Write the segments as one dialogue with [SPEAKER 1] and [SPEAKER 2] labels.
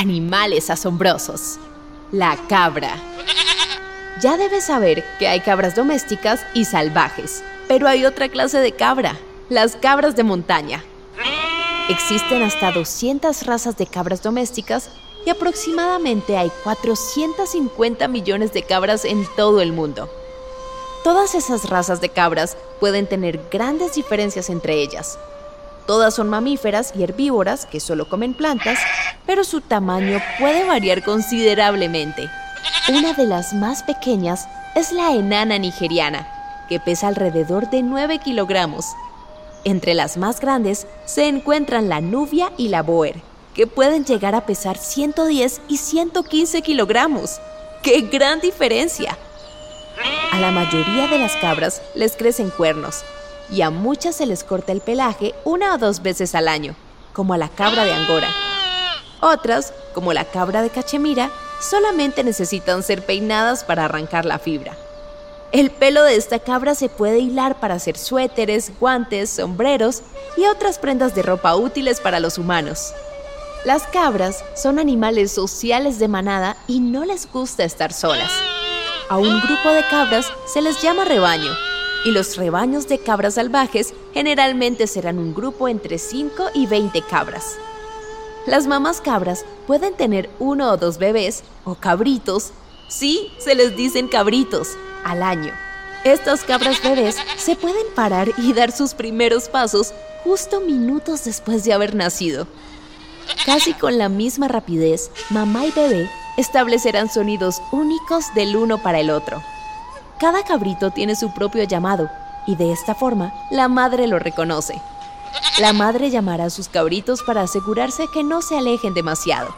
[SPEAKER 1] Animales asombrosos. La cabra. Ya debes saber que hay cabras domésticas y salvajes, pero hay otra clase de cabra, las cabras de montaña. Existen hasta 200 razas de cabras domésticas y aproximadamente hay 450 millones de cabras en todo el mundo. Todas esas razas de cabras pueden tener grandes diferencias entre ellas. Todas son mamíferas y herbívoras que solo comen plantas, pero su tamaño puede variar considerablemente. Una de las más pequeñas es la enana nigeriana, que pesa alrededor de 9 kilogramos entre las más grandes se encuentran la nubia y la boer, que pueden llegar a pesar 110 y 115 kilogramos. ¡Qué gran diferencia! A la mayoría de las cabras les crecen cuernos y a muchas se les corta el pelaje una o dos veces al año, como a la cabra de Angora. Otras, como la cabra de Cachemira, solamente necesitan ser peinadas para arrancar la fibra. El pelo de esta cabra se puede hilar para hacer suéteres, guantes, sombreros y otras prendas de ropa útiles para los humanos. Las cabras son animales sociales de manada y no les gusta estar solas. A un grupo de cabras se les llama rebaño, y los rebaños de cabras salvajes generalmente serán un grupo entre 5 y 20 cabras. Las mamás cabras pueden tener uno o dos bebés o cabritos. Sí, se les dicen cabritos al año. Estas cabras bebés se pueden parar y dar sus primeros pasos justo minutos después de haber nacido. Casi con la misma rapidez, mamá y bebé establecerán sonidos únicos del uno para el otro. Cada cabrito tiene su propio llamado y de esta forma la madre lo reconoce. La madre llamará a sus cabritos para asegurarse que no se alejen demasiado.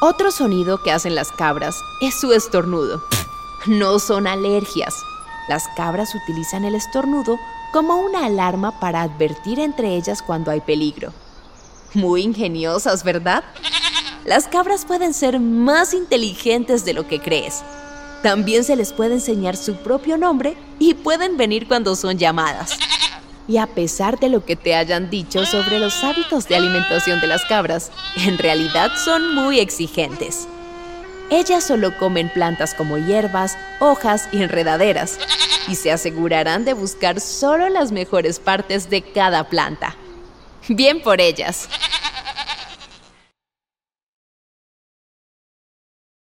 [SPEAKER 1] Otro sonido que hacen las cabras es su estornudo no son alergias. Las cabras utilizan el estornudo como una alarma para advertir entre ellas cuando hay peligro. Muy ingeniosas, ¿verdad? Las cabras pueden ser más inteligentes de lo que crees. También se les puede enseñar su propio nombre y pueden venir cuando son llamadas. Y a pesar de lo que te hayan dicho sobre los hábitos de alimentación de las cabras, en realidad son muy exigentes. Ellas solo comen plantas como hierbas, hojas y enredaderas, y se asegurarán de buscar solo las mejores partes de cada planta. Bien por ellas.